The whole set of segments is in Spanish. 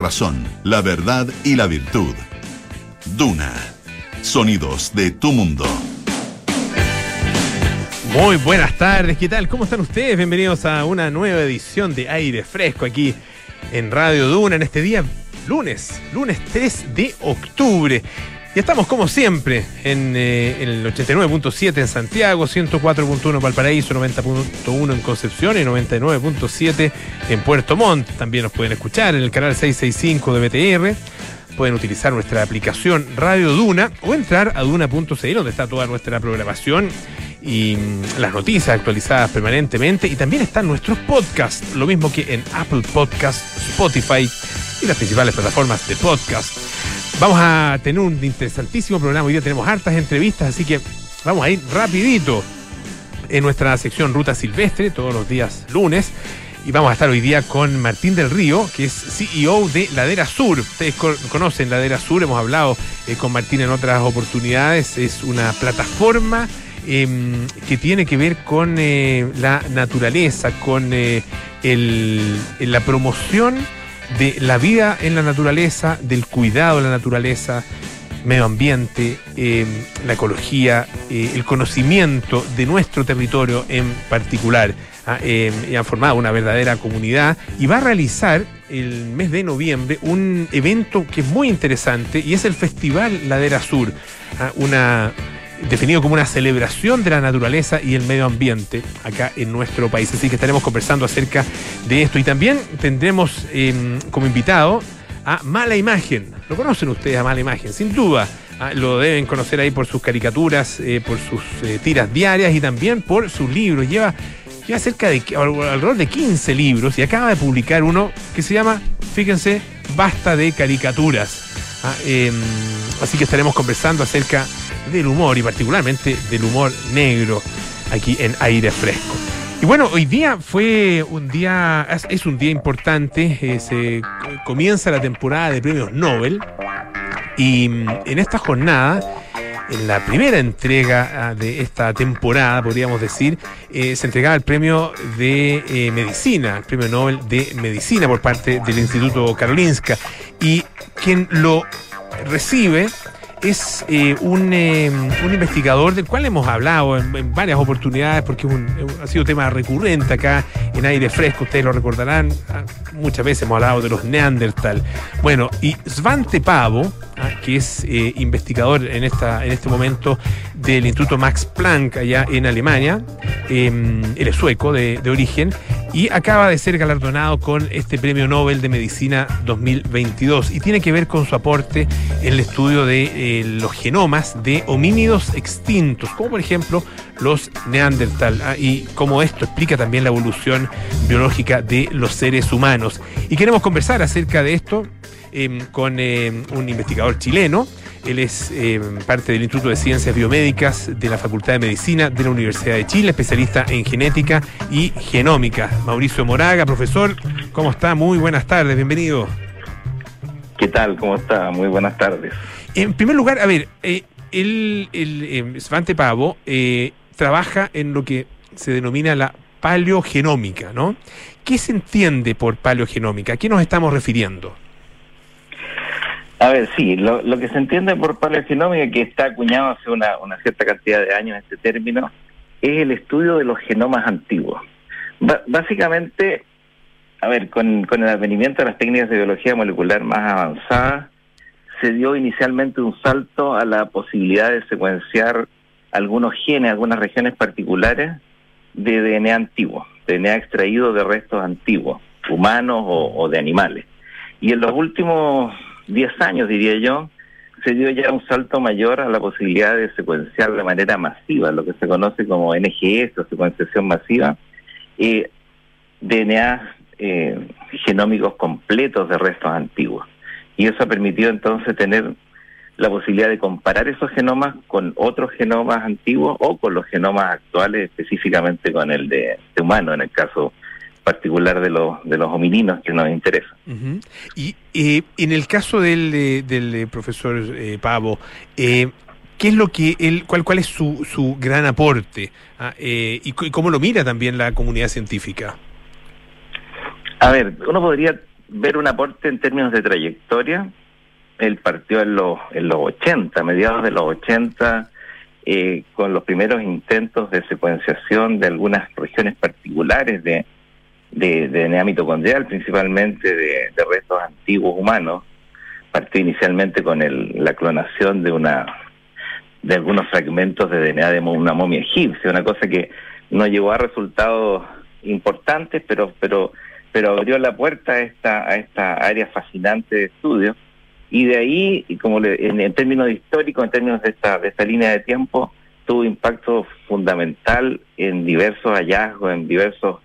razón, la verdad y la virtud. Duna. Sonidos de tu mundo. Muy buenas tardes, ¿qué tal? ¿Cómo están ustedes? Bienvenidos a una nueva edición de Aire Fresco aquí en Radio Duna en este día lunes, lunes 3 de octubre. Y estamos como siempre en, eh, el 89.7 en Santiago, 104.1 en Valparaíso, 90.1 en Concepción y 99.7 en Puerto Montt. También nos pueden escuchar en el canal 665 de BTR. Pueden utilizar nuestra aplicación Radio Duna o entrar a duna.cl donde está toda nuestra programación y mm, las noticias actualizadas permanentemente. Y también están nuestros podcasts, lo mismo que en Apple Podcasts, Spotify y las principales plataformas de podcast. Vamos a tener un interesantísimo programa. Hoy día tenemos hartas entrevistas, así que vamos a ir rapidito en nuestra sección Ruta Silvestre, todos los días lunes. Y vamos a estar hoy día con Martín del Río, que es CEO de Ladera Sur. Ustedes conocen Ladera Sur, hemos hablado eh, con Martín en otras oportunidades. Es una plataforma eh, que tiene que ver con eh, la naturaleza, con eh, la promoción de la vida en la naturaleza, del cuidado de la naturaleza, medio ambiente, eh, la ecología, eh, el conocimiento de nuestro territorio en particular. Ah, eh, y han formado una verdadera comunidad y va a realizar el mes de noviembre un evento que es muy interesante y es el Festival Ladera Sur, ah, una definido como una celebración de la naturaleza y el medio ambiente acá en nuestro país. Así que estaremos conversando acerca de esto. Y también tendremos eh, como invitado a Mala Imagen. ¿Lo conocen ustedes a Mala Imagen? Sin duda. Ah, lo deben conocer ahí por sus caricaturas, eh, por sus eh, tiras diarias y también por sus libros. Lleva, lleva cerca de alrededor de 15 libros y acaba de publicar uno que se llama, fíjense, Basta de caricaturas. Ah, eh, así que estaremos conversando acerca del humor y particularmente del humor negro aquí en aire fresco. Y bueno, hoy día fue un día, es, un día importante, eh, comienza la temporada de premios Nobel y mm, en esta jornada, en la primera entrega ah, de esta temporada, podríamos decir, eh, se entregaba el premio de eh, medicina, el premio Nobel de medicina por parte del Instituto Karolinska. Y quien lo recibe es eh, un, eh, un, investigador del cual hemos hablado en, varias oportunidades porque un, ha sido tema recurrente acá en aire fresco, ustedes lo recordarán, ah, muchas veces hemos hablado de los Neandertal. Bueno, y Svante Pavo, ah, que es eh, investigador en, esta, en este momento del Instituto Max Planck allá en Alemania, él es sueco de, origen, y acaba de ser galardonado con este Premio Nobel de Medicina 2022 y tiene que ver con su aporte en el estudio de eh, los genomas de homínidos extintos, como por ejemplo los Neandertal, ah, y cómo esto explica también la evolución biológica de los seres humanos. Y queremos conversar acerca de esto eh, con eh, un investigador chileno. Él es eh, parte del Instituto de Ciencias Biomédicas de la Facultad de Medicina de la Universidad de Chile, especialista en genética y genómica. Mauricio Moraga, profesor, ¿cómo está? Muy buenas tardes, bienvenido. ¿Qué tal? ¿Cómo está? Muy buenas tardes. En primer lugar, a ver, eh, el, el eh, Svante Pavo eh, trabaja en lo que se denomina la paleogenómica, ¿no? ¿Qué se entiende por paleogenómica? ¿A qué nos estamos refiriendo? A ver, sí, lo, que se entiende por paleogenómica, que está acuñado hace una, una, cierta cantidad de años este término, es el estudio de los genomas antiguos. Básicamente, a ver, con, el advenimiento de las técnicas de biología molecular más avanzadas, se dio inicialmente un salto a la posibilidad de secuenciar algunos genes, algunas regiones particulares de DNA antiguo, DNA extraído de restos antiguos, humanos o de animales. Y en los últimos 10 años, diría yo, se dio ya un salto mayor a la posibilidad de secuenciar de manera masiva, lo que se conoce como NGS o secuenciación masiva, eh, DNA eh, genómicos completos de restos antiguos. Y eso ha permitido entonces tener la posibilidad de comparar esos genomas con otros genomas antiguos o con los genomas actuales, específicamente con el de, de humano, en el caso particular de los de los homininos que nos interesa. Uh -huh. Y eh, en el caso del, eh, del eh, profesor eh, Pavo, ¿qué es lo que él, cuál cuál es su, su gran aporte ah, y, y, cómo lo mira también la comunidad científica? A ver, uno podría ver un aporte en términos de trayectoria. Él partió en los, en los 80, mediados de los 80, eh, con los primeros intentos de secuenciación de algunas regiones particulares de, de, de DNA mitocondrial, principalmente de, de restos antiguos humanos. Partió inicialmente con el, la clonación de una de algunos fragmentos de DNA de una momia egipcia, una cosa que no llegó a resultados importantes, pero pero pero abrió la puerta a esta a esta área fascinante de estudio y de ahí y como le, en, en, términos históricos, en términos de esta de esta línea de tiempo tuvo impacto fundamental en diversos hallazgos, en diversos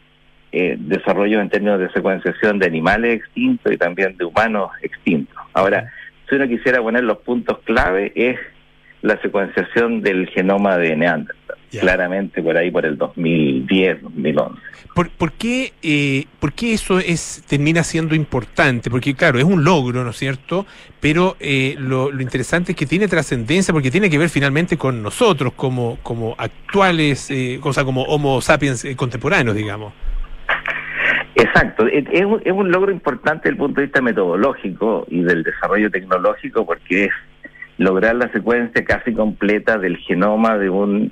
eh, desarrollos en términos de secuenciación de animales extintos y también de humanos extintos. Ahora, si uno quisiera poner los puntos clave es la secuenciación del genoma de Neandertal, yeah. claramente por ahí por el 2010, 2011. ¿Por, por, qué, eh, ¿Por qué eso es termina siendo importante? Porque claro, es un logro, ¿no es cierto? Pero eh, lo, lo, interesante es que tiene trascendencia porque tiene que ver finalmente con nosotros como, como actuales, eh, o sea, como Homo sapiens eh, contemporáneos, digamos. Exacto, es, es, un, es un logro importante desde el punto de vista metodológico y del desarrollo tecnológico porque es lograr la secuencia casi completa del genoma de un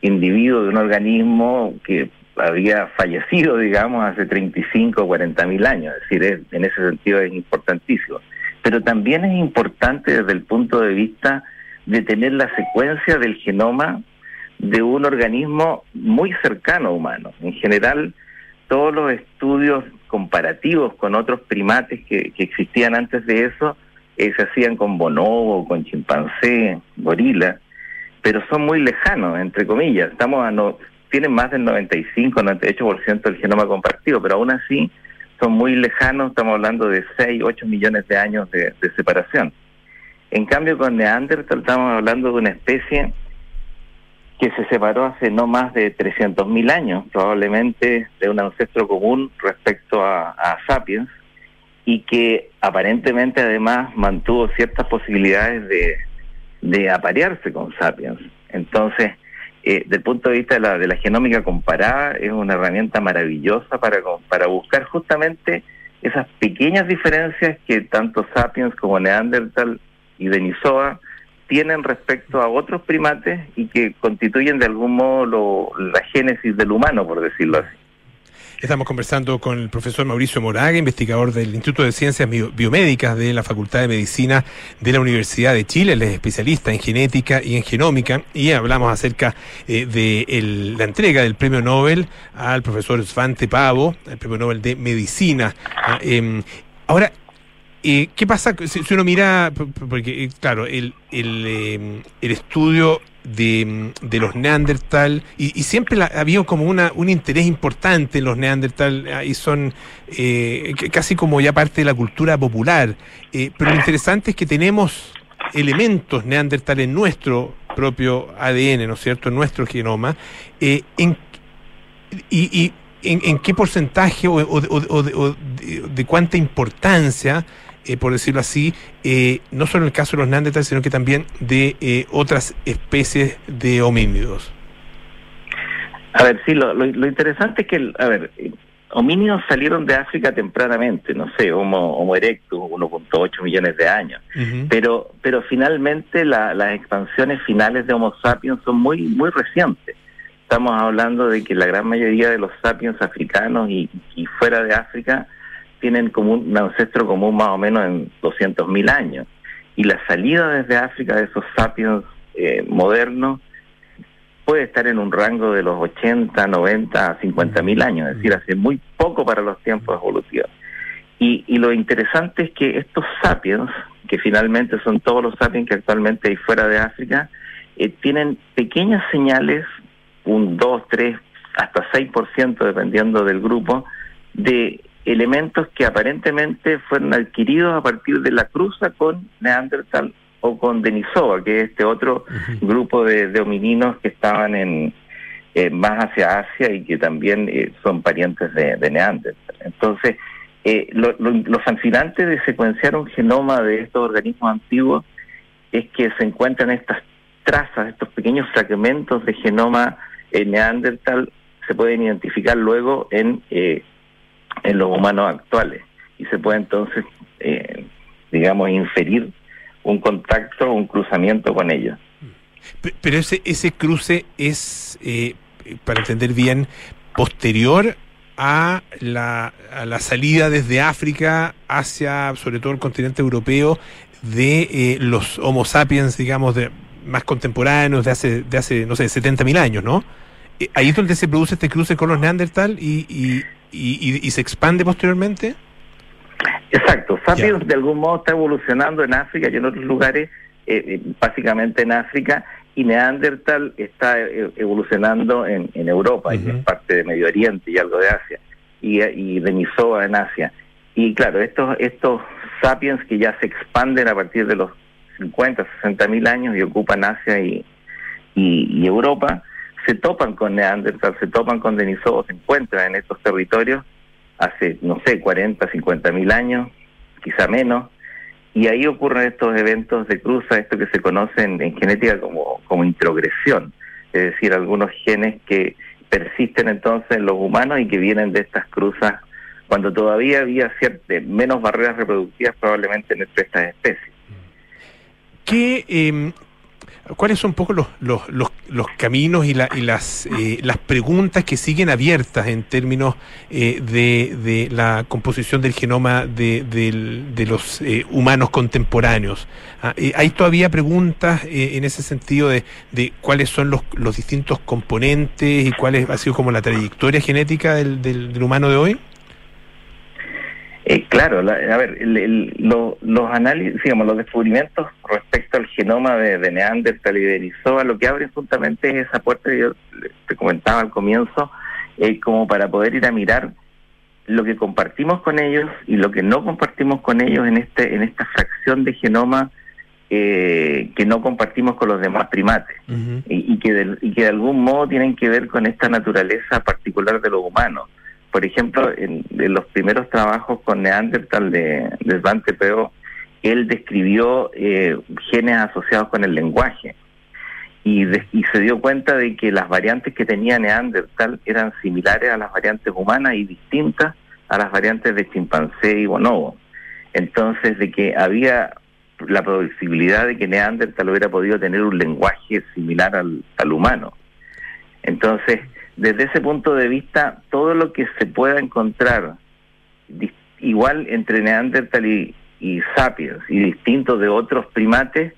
individuo, de un organismo que había fallecido, digamos, hace 35 o 40 mil años. Es decir, es, en ese sentido es importantísimo. Pero también es importante desde el punto de vista de tener la secuencia del genoma de un organismo muy cercano humano. En general, todos los estudios comparativos con otros primates que, existían antes de eso eh, se hacían con bonobo, con chimpancé, gorila, pero son muy lejanos, entre comillas. Estamos a no, tienen más del 95, 98% del genoma compartido, pero aún así son muy lejanos, estamos hablando de 6, 8 millones de años de, de separación. En cambio, con Neandertal estamos hablando de una especie que se separó hace no más de 300.000 años, probablemente de un ancestro común respecto a, Sapiens, y que aparentemente además mantuvo ciertas posibilidades de, de aparearse con Sapiens. Entonces, eh, del punto de vista de la, de la genómica comparada, es una herramienta maravillosa para, para buscar justamente esas pequeñas diferencias que tanto Sapiens como Neandertal y Denisova tienen respecto a otros primates y que constituyen de algún modo lo, la génesis del humano, por decirlo así. Estamos conversando con el profesor Mauricio Moraga, investigador del Instituto de Ciencias Biomédicas de la Facultad de Medicina de la Universidad de Chile. Él es especialista en genética y en genómica y hablamos acerca eh, de la entrega del premio Nobel al profesor Svante Pavo, el premio Nobel de Medicina. Eh, ahora, eh, ¿Qué pasa si, si, uno mira, porque claro, el, el, eh, el estudio de, de, los Neandertal, y, siempre la, había como una, un interés importante en los Neandertal, y son eh, casi como ya parte de la cultura popular, pero lo interesante es que tenemos elementos Neandertal en nuestro propio ADN, ¿no es cierto?, en nuestro genoma, en, y, en, en, qué porcentaje o, de, cuánta importancia eh, por decirlo así, eh, no solo en el caso de los neandertales, sino que también de eh, otras especies de homínidos. A ver, sí, lo, lo, lo interesante es que, a ver, homínidos salieron de África tempranamente, no sé, Homo, Homo erectus, 1.8 millones de años, uh -huh. pero pero finalmente la, las expansiones finales de Homo sapiens son muy muy recientes. Estamos hablando de que la gran mayoría de los sapiens africanos y, y fuera de África tienen como un ancestro común más o menos en 200.000 años. Y la salida desde África de esos sapiens eh, modernos puede estar en un rango de los 80, 90, 50 mil años, es decir, hace muy poco para los tiempos evolutivos. Y, y lo interesante es que estos sapiens, que finalmente son todos los sapiens que actualmente hay fuera de África, eh, tienen pequeñas señales, un 2, 3, hasta 6% dependiendo del grupo, de elementos que aparentemente fueron adquiridos a partir de la cruza con Neandertal o con Denisova, que es este otro uh -huh. grupo de, de, homininos que estaban en eh, más hacia Asia y que también eh, son parientes de, de, Neandertal. Entonces, eh, lo, lo, lo, fascinante de secuenciar un genoma de estos organismos antiguos es que se encuentran estas trazas, estos pequeños fragmentos de genoma Neandertal, se pueden identificar luego en en los humanos actuales. y se puede entonces, eh, digamos, inferir un contacto, un cruzamiento con ellos. Pero ese, ese cruce es, eh, para entender bien, posterior a la, a la salida desde África hacia, sobre todo, el continente europeo de eh, los Homo sapiens, digamos, de más contemporáneos, de hace, de hace no sé, 70.000 años, ¿no? Eh, ¿Ahí es donde se produce este cruce con los Neandertal y, y, y, y se expande posteriormente? Exacto, Sapiens de algún modo está evolucionando en África y en otros lugares, eh, eh, básicamente en África, y Neandertal está eh, evolucionando en, en Europa, y en parte de Medio Oriente y algo de Asia, y, y Denisova en Asia. Y claro, estos, estos sapiens que ya se expanden a partir de los 50, 60 mil años y ocupan Asia y, y, y, Europa, se topan con Neandertal, se topan con Denisova, se encuentran en estos territorios hace, no sé, 40, 50 mil años, quizá menos, y ahí ocurren estos eventos de cruza, esto que se conoce en, en genética como, como introgresión, es decir, algunos genes que persisten entonces en los humanos y que vienen de estas cruzas cuando todavía había cierta, menos barreras reproductivas probablemente entre estas especies. ¿Qué, eh, ¿Cuáles son un poco los, los, los, los caminos y, la, y las, eh, las preguntas que siguen abiertas en términos eh, de, de, la composición del genoma de, de, de los eh, humanos contemporáneos? Ah, eh, ¿Hay todavía preguntas eh, en ese sentido de, de cuáles son los, los distintos componentes y cuál es, ha sido como la trayectoria genética del, del humano de hoy? Eh, claro, la, a ver, el, el, lo, los análisis, digamos, los descubrimientos respecto al genoma de, de Neandertal y de Erizoa, lo que abren justamente es esa puerta que yo te comentaba al comienzo, eh, como para poder ir a mirar lo que compartimos con ellos y lo que no compartimos con ellos en este en esta fracción de genoma eh, que no compartimos con los demás primates uh -huh. y, y, que de, y que de algún modo tienen que ver con esta naturaleza particular de los humanos por ejemplo, en, en, los primeros trabajos con Neandertal de, de él describió eh, genes asociados con el lenguaje y, se dio cuenta de que las variantes que tenía Neandertal eran similares a las variantes humanas y distintas a las variantes de chimpancé y bonobo. Entonces, de que había la posibilidad de que Neandertal hubiera podido tener un lenguaje similar al humano. Entonces, desde ese punto de vista, todo lo que se pueda encontrar igual entre Neandertal y, Sapiens y distinto de otros primates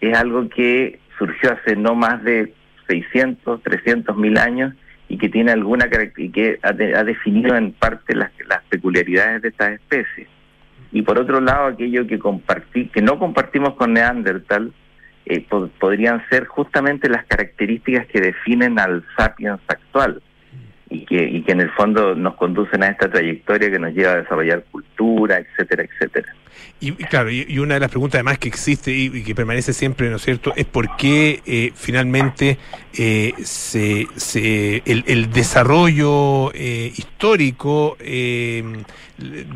es algo que surgió hace no más de 600, 300 mil años y que tiene alguna y que ha, de, ha definido en parte las, las, peculiaridades de estas especies. Y por otro lado, aquello que que no compartimos con Neandertal, eh, pod podrían ser justamente las características que definen al sapiens actual y que, y que en el fondo nos conducen a esta trayectoria que nos lleva a desarrollar cultura, etcétera, etcétera. Y, claro, y, una de las preguntas además que existe y, que permanece siempre, ¿no es cierto?, es por qué eh, finalmente eh, se, se, el, desarrollo eh, histórico eh,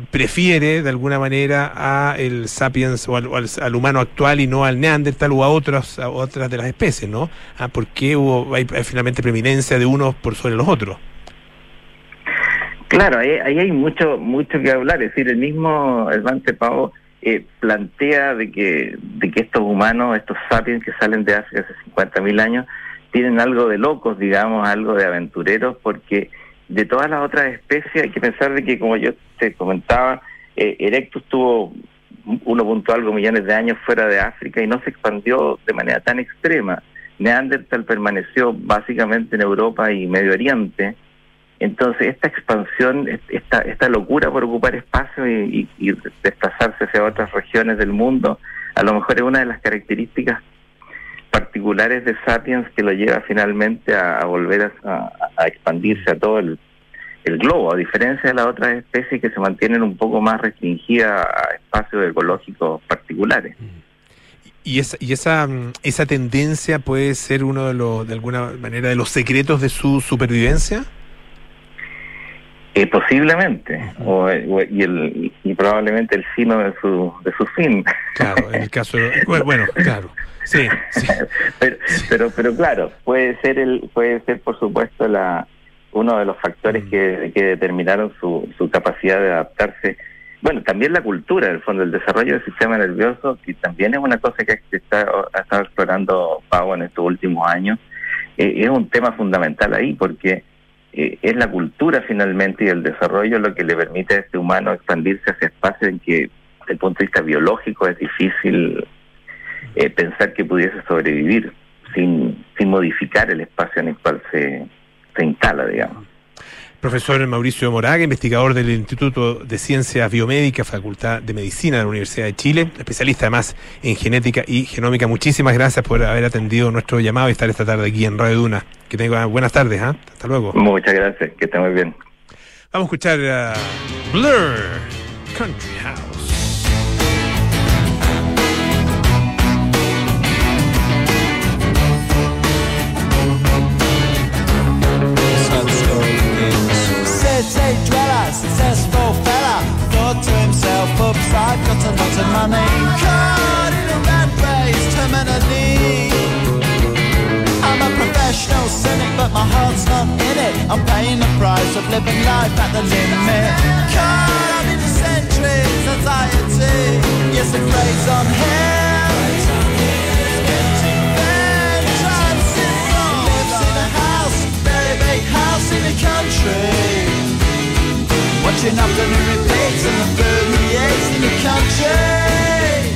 prefiere de alguna manera a el sapiens o al, humano actual y no al neandertal o a otras, a otras de las especies, ¿no? Ah, ¿Por qué hubo, hay, hay finalmente preeminencia de unos por sobre los otros? Claro, ahí, ahí, hay mucho mucho que hablar. Es decir, el mismo Hermante Pavo eh, plantea de que de que estos humanos, estos sapiens que salen de África hace 50.000 años, tienen algo de locos, digamos, algo de aventureros, porque de todas las otras especies hay que pensar de que, como yo te comentaba, eh, Erectus tuvo 1. algo millones de años fuera de África y no se expandió de manera tan extrema. Neandertal permaneció básicamente en Europa y Medio Oriente entonces, esta expansión, esta, esta locura por ocupar espacio y, desplazarse hacia otras regiones del mundo, a lo mejor es una de las características particulares de Sapiens que lo lleva finalmente a, volver a, expandirse a todo el, el, globo, a diferencia de las otras especies que se mantienen un poco más restringidas a espacios ecológicos particulares. Y esa, y esa, esa tendencia puede ser uno de los, de alguna manera, de los secretos de su supervivencia. Eh, posiblemente, o, o, y, el, y probablemente el sino de su, de su fin. Claro, en el caso de, bueno, claro, sí, sí. Pero, sí. pero, pero claro, puede ser el, puede ser por supuesto la uno de los factores mm. que, que determinaron su, su capacidad de adaptarse bueno, también la cultura, en el fondo, el desarrollo del sistema nervioso, que también es una cosa que está, ha estado explorando Pau en estos últimos años, eh, es un tema fundamental ahí, porque eh, es la cultura finalmente y el desarrollo lo que le permite a este humano expandirse hacia espacios en que, desde el punto de vista biológico, es difícil eh, pensar que pudiese sobrevivir sin, sin modificar el espacio en el cual se, se instala, digamos. Profesor Mauricio Moraga, investigador del Instituto de Ciencias Biomédicas, Facultad de Medicina de la Universidad de Chile, especialista además en genética y genómica. Muchísimas gracias por haber atendido nuestro llamado y estar esta tarde aquí en Radio Duna. Que tenga buenas tardes, ¿ah? hasta luego. Muchas gracias, que esté muy bien. Vamos a escuchar a Blur Country House. Successful fella, thought to himself, oops, I've got a lot of money. Caught in a rat race, terminally. I'm a professional cynic, but my heart's not in it. I'm paying the price of living life at the limit. Caught up in the centuries, anxiety. Yes, it plays on him. Lives in a house, very big house in the country. Watching afternoon repeats and the food he eats in the country.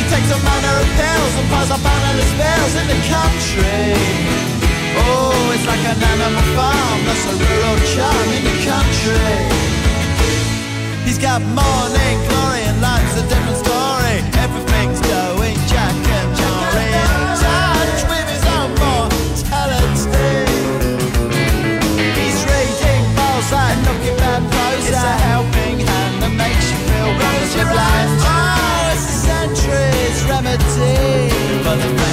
He takes a manner of pills and piles up analyst bills in the country. Oh, it's like an animal farm, that's a rural charm in the country. He's got morning glory and life's a different story. Everything's going remedy for the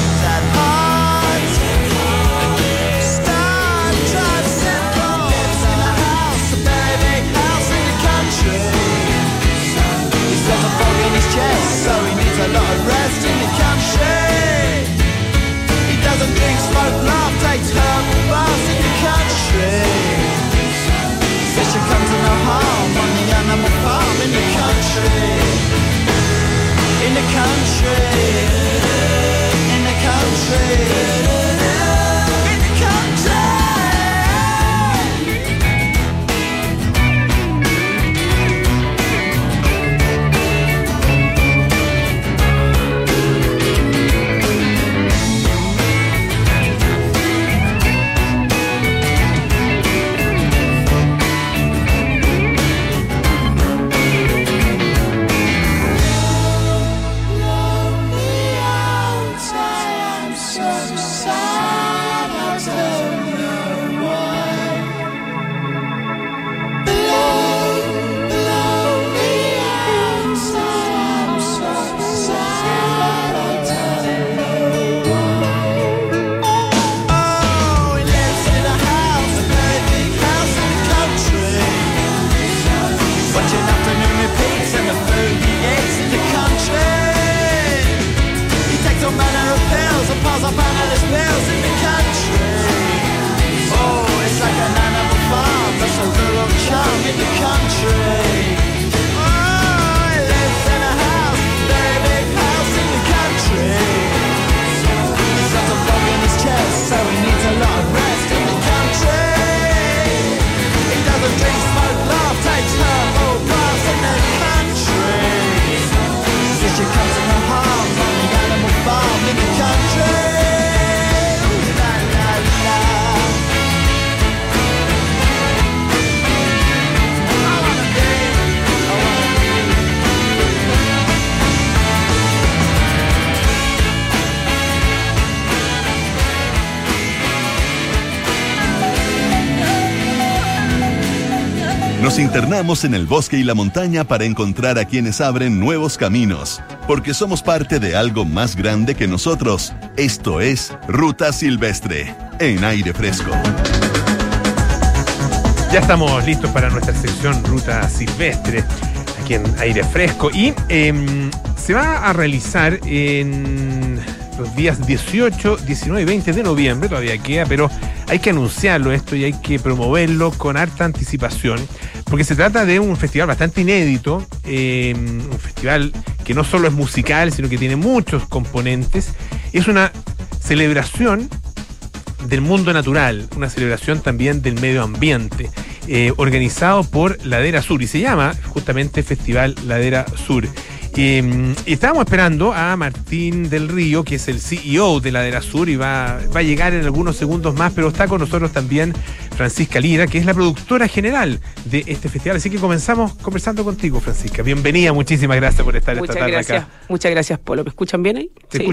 Nos internamos en el bosque y la montaña para encontrar a quienes abren nuevos caminos, porque somos parte de algo más grande que nosotros. Esto es Ruta Silvestre, en aire fresco. Ya estamos listos para nuestra sección Ruta Silvestre, aquí en aire fresco. Y em, se va a realizar en los días 18, 19 y 20 de noviembre, todavía queda, pero hay que anunciarlo esto y hay que promoverlo con harta anticipación, porque se trata de un festival bastante inédito, eh, un festival que no solo es musical, sino que tiene muchos componentes. Es una celebración del mundo natural, una celebración también del medio ambiente, eh, organizado por Ladera Sur y se llama justamente Festival Ladera Sur. Eh, estábamos esperando a Martín del Río, que es el CEO de Ladera Sur y va, va a llegar en algunos segundos más, pero está con nosotros también Francisca Lira, que es la productora general de este festival. Así que comenzamos conversando contigo, Francisca. Bienvenida, muchísimas gracias por estar Muchas esta tarde gracias, acá. muchas gracias, Polo. ¿Me escuchan bien ahí? Te Sí.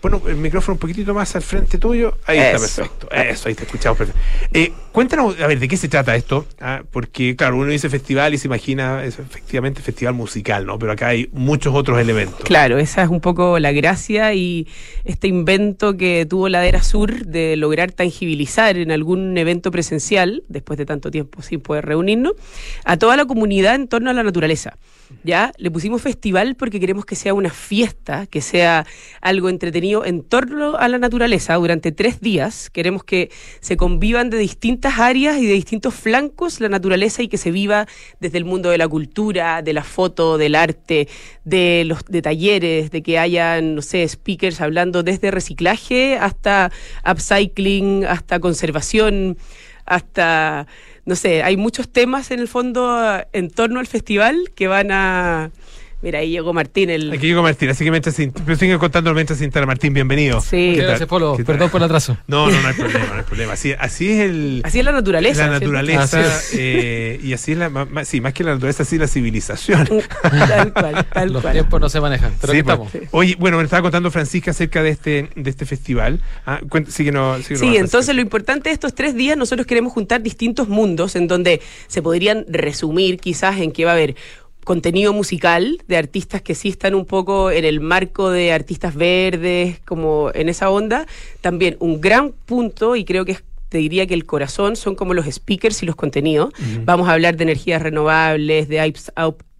pon el micrófono un poquitito más al frente tuyo. Ahí está perfecto. Eso, ahí te escuchamos perfecto. Eh, cuéntanos, a ver, ¿de qué se trata esto? Ah, porque, claro, uno dice festival y se imagina es efectivamente festival musical, ¿no? Pero acá hay muchos otros elementos. Claro, esa es un poco la gracia y este invento que tuvo Ladera Sur de lograr tangibilizar en algún evento presencial, después de tanto tiempo sin poder reunirnos, a toda la comunidad en torno a la naturaleza. ¿Ya? Le pusimos festival porque queremos que sea una fiesta, que sea algo entretenido en torno a la naturaleza durante tres días. Queremos que se convivan de distintas áreas y de distintos flancos la naturaleza y que se viva desde el mundo de la cultura, de la foto, del arte, de los de talleres, de que hayan, no sé, speakers hablando desde reciclaje hasta upcycling, hasta conservación, hasta, no sé, hay muchos temas en el fondo eh, en torno al festival que van a... Mira, ahí llegó Martín, el... Aquí llegó Martín, así que mientras se in- pero sigue contando mientras se instala Martín, bienvenido. Sí. Gracias, Polo. Perdón por el atraso. No, no, no hay problema, no hay problema. Así, así es el... Así es la naturaleza. la naturaleza Así eh, y así es la sí más que la naturaleza así la civilización Tal cual, tal Los cual. tiempos no se manejan, pero Sí, aquí pues. estamos. Oye, bueno, me estaba contando Francisca acerca de este, de este festival. Ah, cuént- síguenos- síguenos Sí, más, entonces Francisca. lo importante de estos tres días, nosotros queremos juntar distintos mundos en donde se podrían resumir quizás en que va a haber contenido musical de artistas que sí están un poco en el marco de artistas verdes, como en esa onda. También un gran punto, y creo que es te diría que el corazón son como los speakers y los contenidos. Vamos a hablar de energías renovables, de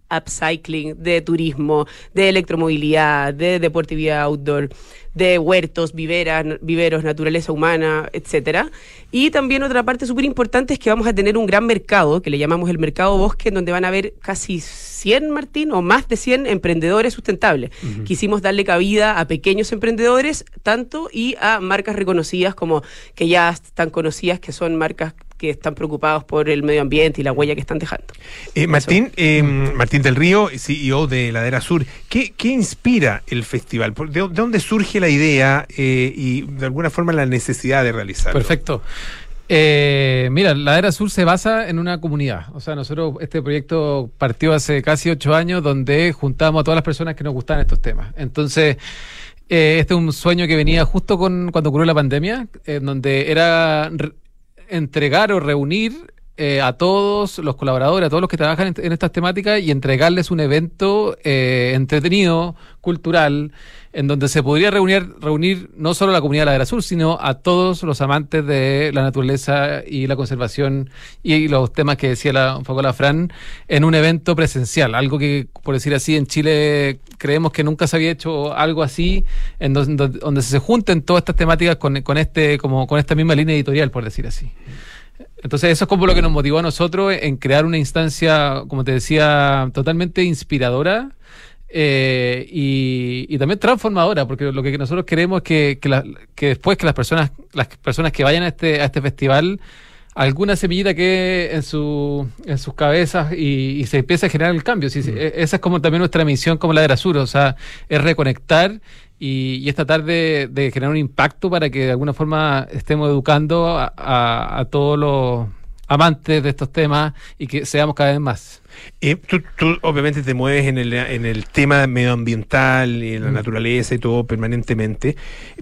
upcycling, de turismo, de electromovilidad, de deportividad outdoor, de huertos, viveras, viveros, naturaleza humana, etcétera. Y también otra parte súper importante es que vamos a tener un gran mercado, que le llamamos el mercado bosque, en donde van a haber casi 100, Martín, o más de 100 emprendedores sustentables. Quisimos darle cabida a pequeños emprendedores, tanto y a marcas reconocidas como que ya están conocidas, que son marcas que están preocupados por el medio ambiente y la huella que están dejando. Eh, Martín, eh, Martín del Río, CEO de Ladera Sur, ¿qué, qué inspira el festival? ¿Por- ¿De, de dónde surge la idea eh, y de alguna forma la necesidad de realizarlo? Perfecto. Eh, mira, la Era Sur se basa en una comunidad. O sea, nosotros, este proyecto partió hace casi ocho años donde juntamos a todas las personas que nos gustaban estos temas. Entonces, eh, este es un sueño que venía justo con cuando ocurrió la pandemia, en donde era entregar o reunir eh, a todos los colaboradores, a todos los que trabajan en, estas temáticas y entregarles un evento eh, entretenido, cultural, en donde se podría reunir, reunir no solo a la comunidad de la Vera Sur, sino a todos los amantes de la naturaleza y la conservación y los temas que decía la, un la Fran en un evento presencial. Algo que, por decir así, en Chile creemos que nunca se había hecho algo así, en donde, donde se junten todas estas temáticas con, con este, como, con esta misma línea editorial, por decir así. Entonces eso es como lo que nos motivó a nosotros en crear una instancia, como te decía, totalmente inspiradora eh, y, también transformadora, porque lo que nosotros queremos es que, que después que las personas, las personas que vayan a este, a este festival, alguna semillita que en, su, en sus cabezas y, y se empiece a generar el cambio. Sí, sí, e- Esa es como también nuestra misión como la de Sur, o sea, es reconectar y, y es tratar de, de generar un impacto para que de alguna forma estemos educando a, a- a todos los amantes de estos temas y que seamos cada vez más. Eh, tú, tú obviamente te mueves en el, en el tema medioambiental y en la Mm. naturaleza y todo permanentemente,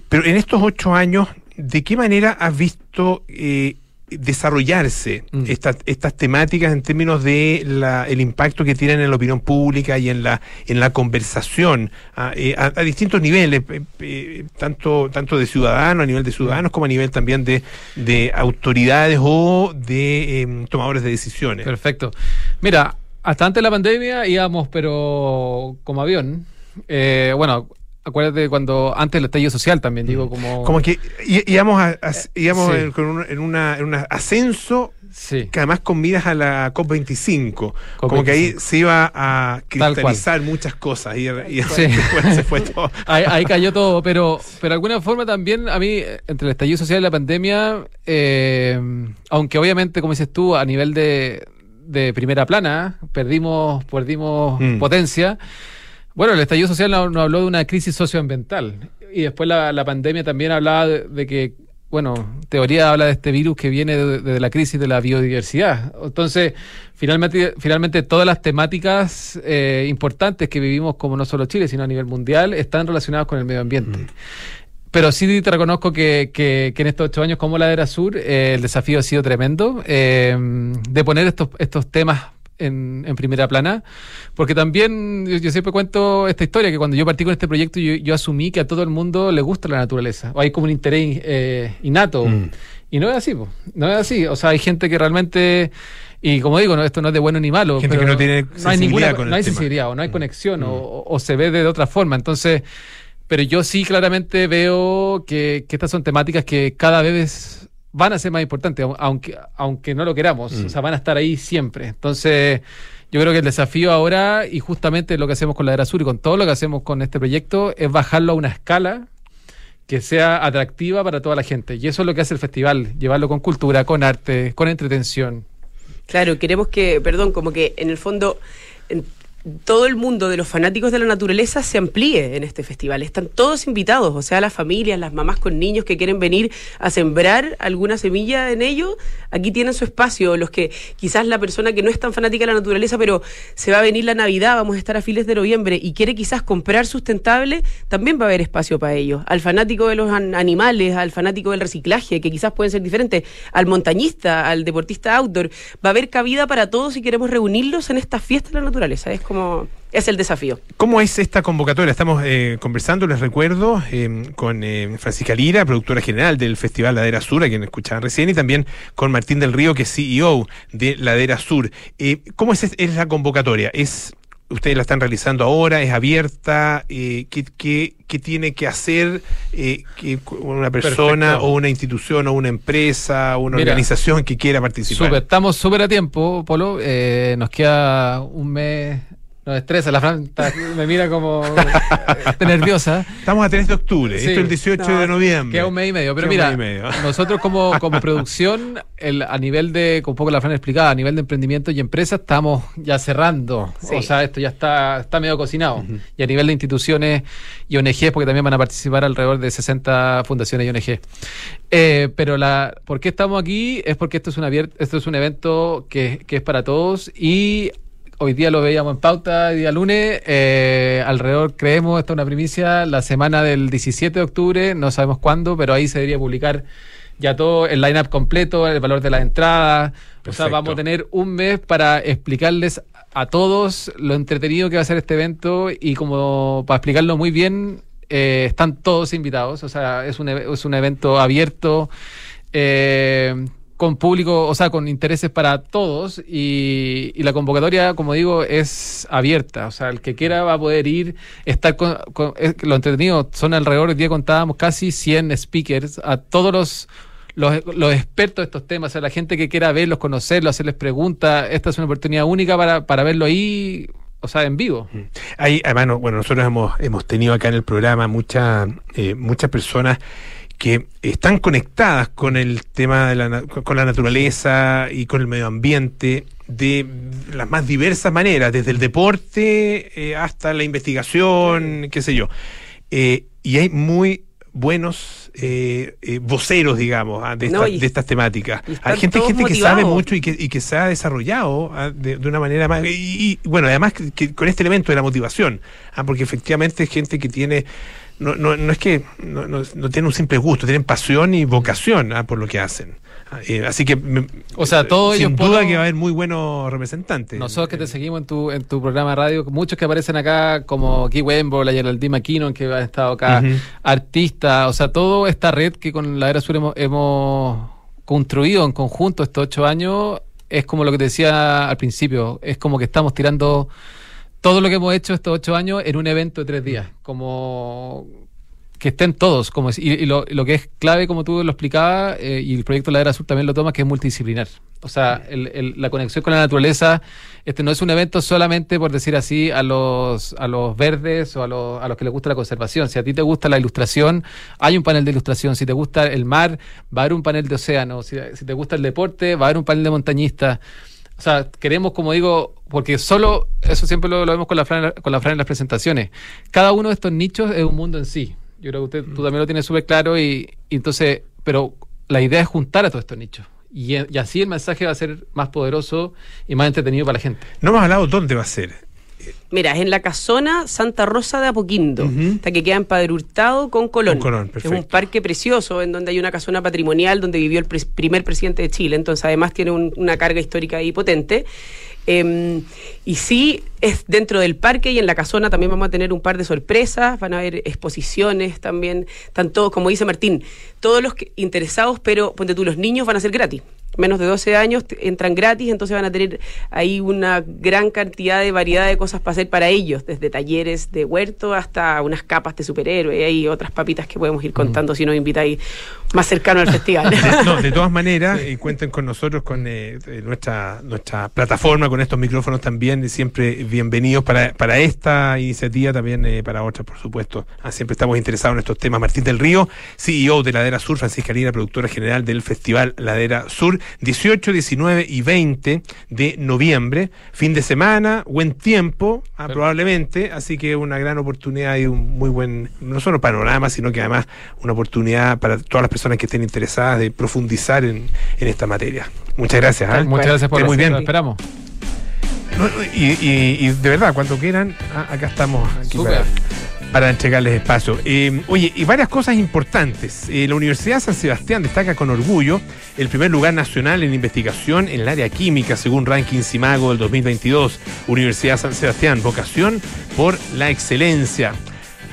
pero en estos ocho años, ¿de qué manera has visto eh, desarrollarse Mm. estas, estas temáticas en términos de la, el impacto que tienen en la opinión pública y en la, en la conversación a, eh, a- a distintos niveles, eh, eh, tanto, tanto de ciudadanos, a nivel de ciudadanos, como a nivel también de, de autoridades o de em, tomadores de decisiones? Perfecto. Mira, hasta antes de la pandemia íbamos, pero como avión. Eh, bueno, acuérdate cuando antes del estallido social también, digo, como... Como que íbamos, a- a- íbamos sí. en, con un, en, una, en un ascenso Sí. que además con miras a la COP25. Como que ahí COP25. se iba a cristalizar muchas cosas y, y Sí. después se fue todo. Ahí, ahí cayó todo, pero, pero de alguna forma también a mí, eh, entre el estallido social y la pandemia, eh, aunque obviamente, como dices tú, a nivel de, de primera plana, perdimos, perdimos Mm. potencia. Bueno, el estallido social nos, habló de una crisis socioambiental y después la, la pandemia también hablaba de, de que, bueno, teoría habla de este virus que viene de, de la crisis de la biodiversidad. Entonces, finalmente, finalmente todas las temáticas eh, importantes que vivimos como no solo Chile, sino a nivel mundial, están relacionadas con el medio ambiente. Pero sí te reconozco que, que- que en estos ocho años como Ladera Sur eh, el desafío ha sido tremendo eh, de poner estos, estos temas en, en primera plana, porque también yo, yo siempre cuento esta historia, que cuando yo partí con este proyecto yo, yo asumí que a todo el mundo le gusta la naturaleza, o hay como un interés eh, innato, Mm. y no es así, po, no es así, o sea, hay gente que realmente... Y como digo, no, esto no es de bueno ni malo. Gente que no tiene no hay ninguna, con no hay sensibilidad, o no hay Mm. conexión, o, o se ve de otra forma. Entonces, pero yo sí claramente veo que, que estas son temáticas que cada vez van a ser más importantes, au- aunque, aunque no lo queramos. Mm. O sea, van a estar ahí siempre. Entonces, yo creo que el desafío ahora, y justamente lo que hacemos con la Era Sur y con todo lo que hacemos con este proyecto, es bajarlo a una escala que sea atractiva para toda la gente. Y eso es lo que hace el festival, llevarlo con cultura, con arte, con entretención. Claro, queremos que, perdón, como que en el fondo en todo el mundo de los fanáticos de la naturaleza se amplíe en este festival. Están todos invitados, o sea, las familias, las mamás con niños que quieren venir a sembrar alguna semilla en ello, aquí tienen su espacio. Los que quizás la persona que no es tan fanática de la naturaleza, pero se va a venir la Navidad, vamos a estar a fines de noviembre y quiere quizás comprar sustentable, también va a haber espacio para ellos. Al fanático de los an- animales, al fanático del reciclaje, que quizás pueden ser diferentes, al montañista, al deportista outdoor, va a haber cabida para todos si queremos reunirlos en esta fiesta de la naturaleza. Es como, es el desafío. ¿Cómo es esta convocatoria? Estamos eh, conversando, les recuerdo, eh, con eh, Francisca Lira, productora general del Festival Ladera Sur, a quien escuchaban recién, y también con Martín del Río, que es CEO de Ladera Sur. Eh, ¿Cómo es, es la convocatoria? ¿Es ustedes la están realizando ahora? ¿Es abierta? Eh, ¿qué, qué, qué tiene que hacer eh, que una persona Perfecto. o una institución o una empresa o una Mira, organización que quiera participar? Estamos súper a tiempo, Polo. Eh, nos queda un mes. Nos estresa, la Fran está- me mira como está nerviosa. Estamos a 3 de octubre, Sí. esto es el 18 No, de noviembre. Queda un mes y medio. Pero Queda mira, medio. nosotros como, como producción, el, a nivel de, como un poco la Fran explicaba, a nivel de emprendimiento y empresa, estamos ya cerrando. Sí. O sea, esto ya está, está medio cocinado. Y a nivel de instituciones y ONGs, porque también van a participar alrededor de 60 fundaciones y ONG. Eh, pero la, ¿por qué estamos aquí? Es porque esto es un, abier- esto es un evento que, que es para todos y hoy día lo veíamos en pauta, día lunes, eh, alrededor, creemos, esta es una primicia, la semana del 17 de octubre, no sabemos cuándo, pero ahí se debería publicar ya todo el line-up completo, el valor de las entradas. O sea, vamos a tener un mes para explicarles a todos lo entretenido que va a ser este evento y como para explicarlo muy bien, eh, están todos invitados. O sea, es un, e- es un evento abierto. eh, con público, o sea, con intereses para todos y, y la convocatoria, como digo, es abierta. O sea, el que quiera va a poder ir, estar con, con- es lo entretenido, son alrededor, hoy día contábamos casi 100 speakers, a todos los, los, los expertos de estos temas, a la gente que quiera verlos, conocerlos, hacerles preguntas. Esta es una oportunidad única para, para verlo ahí, o sea, en vivo. Hay, además, no, bueno, nosotros hemos, hemos tenido acá en el programa mucha, eh, muchas personas que están conectadas con el tema de la, con la naturaleza y con el medio ambiente de las más diversas maneras, desde el deporte eh, hasta la investigación, qué sé yo. Eh, y hay muy buenos eh, eh, voceros, digamos, ah, de, No, esta- y- de estas temáticas. Hay gente, gente que sabe mucho y que, y que se ha desarrollado ah, de, de una manera más... Y, y, bueno, además que, que con este elemento de la motivación, ah, porque efectivamente es gente que tiene... No, no, no es que no, no, no tienen un simple gusto, tienen pasión y vocación ah, por lo que hacen. Ah, eh, así que, me- O sea, todos sin ellos duda puedo- que va a haber muy buenos representantes. Nosotros que te seguimos en tu, en tu programa de radio, muchos que aparecen acá, como Guy Wembo, la Geraldine McKinnon, que ha estado acá, Ujú. artistas, o sea, toda esta red que con la Era Sur hemos, hemos construido en conjunto estos ocho años, es como lo que te decía al principio, es como que estamos tirando todo lo que hemos hecho estos ocho años en un evento de tres días, como que estén todos, como es- y, y lo, lo que es clave, como tú lo explicabas, eh, y el proyecto Ladera Sur también lo toma, que es multidisciplinar. O sea, el- el- la conexión con la naturaleza, este no es un evento solamente, por decir así, a los, a los verdes o a los, a los que les gusta la conservación. Si a ti te gusta la ilustración, hay un panel de ilustración. Si te gusta el mar, va a haber un panel de océano. Si, si te gusta el deporte, va a haber un panel de montañistas. O sea, queremos, como digo, porque solo, eso siempre lo, lo vemos con la, Fran, con la Fran en las presentaciones, cada uno de estos nichos es un mundo en sí. Yo creo que usted, tú también lo tienes súper claro y, y entonces, pero la idea es juntar a todos estos nichos. Y, y así el mensaje va a ser más poderoso y más entretenido para la gente. No hemos hablado dónde va a ser. Mira, es en la casona Santa Rosa de Apoquindo, hasta que queda en Padre Hurtado con Colón. Con Colón, es un parque precioso en donde hay una casona patrimonial donde vivió el primer presidente de Chile, entonces además tiene un- una carga histórica ahí potente. Em, y sí, es dentro del parque y en la casona también vamos a tener un par de sorpresas, van a haber exposiciones también, tanto como dice Martín, todos los que- interesados, pero ponte tú, los niños van a ser gratis. Menos de 12 años entran gratis, entonces van a tener ahí una gran cantidad de variedad de cosas para hacer para ellos, desde talleres de huerto hasta unas capas de superhéroe y otras papitas que podemos ir contando si nos invitáis más cercano al festival. De, no, de todas maneras, eh, cuenten con nosotros, con eh, eh, nuestra, nuestra plataforma, con estos micrófonos también, siempre bienvenidos para, para esta iniciativa, también eh, para otras, por supuesto. Ah, siempre estamos interesados en estos temas. Martín del Río, CEO de Ladera Sur, Francisca Lira, productora general del Festival Ladera Sur, 18, 19 y 20 de noviembre, fin de semana, buen tiempo, ah, Claro. probablemente, así que una gran oportunidad y un muy buen, no solo panorama, sino que además una oportunidad para todas las personas que estén interesadas de profundizar en, en esta materia. Muchas gracias. ¿ah? Muchas gracias por muy bien. Lo esperamos. No, y, y- y de verdad, cuando quieran, ah, acá estamos aquí para, para entregarles espacio. Eh, oye, y varias cosas importantes. Eh, la Universidad San Sebastián destaca con orgullo el primer lugar nacional en investigación en el área química, según Ranking Simago del 2022. Universidad San Sebastián, vocación por la excelencia.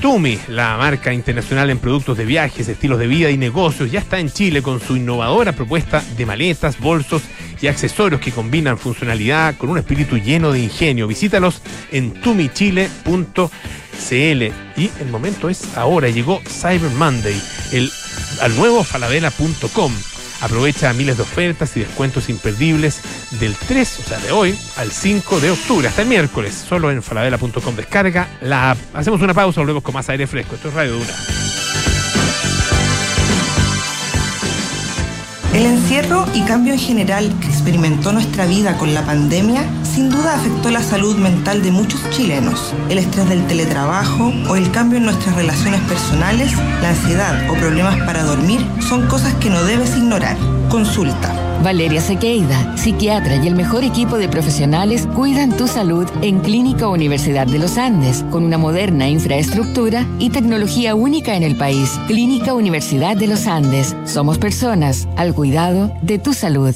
Tumi, la marca internacional en productos de viajes, estilos de vida y negocios, ya está en Chile con su innovadora propuesta de maletas, bolsos y accesorios que combinan funcionalidad con un espíritu lleno de ingenio. Visítalos en tumichile.cl. Y el momento es ahora, llegó Cyber Monday, el, al nuevo falabella.com. Aprovecha miles de ofertas y descuentos imperdibles del 3, o sea, de hoy al 5 de octubre, hasta el miércoles, solo en falabella.com. Descarga la app. Hacemos una pausa, volvemos con más aire fresco. Esto es Radio Duna. El encierro y cambio en general que experimentó nuestra vida con la pandemia sin duda afectó la salud mental de muchos chilenos. El estrés del teletrabajo o el cambio en nuestras relaciones personales, la ansiedad o problemas para dormir son cosas que no debes ignorar. Consulta. Valeria Sequeida, psiquiatra y el mejor equipo de profesionales cuidan tu salud en Clínica Universidad de los Andes, con una moderna infraestructura y tecnología única en el país. Clínica Universidad de los Andes. Somos personas al cuidado de tu salud.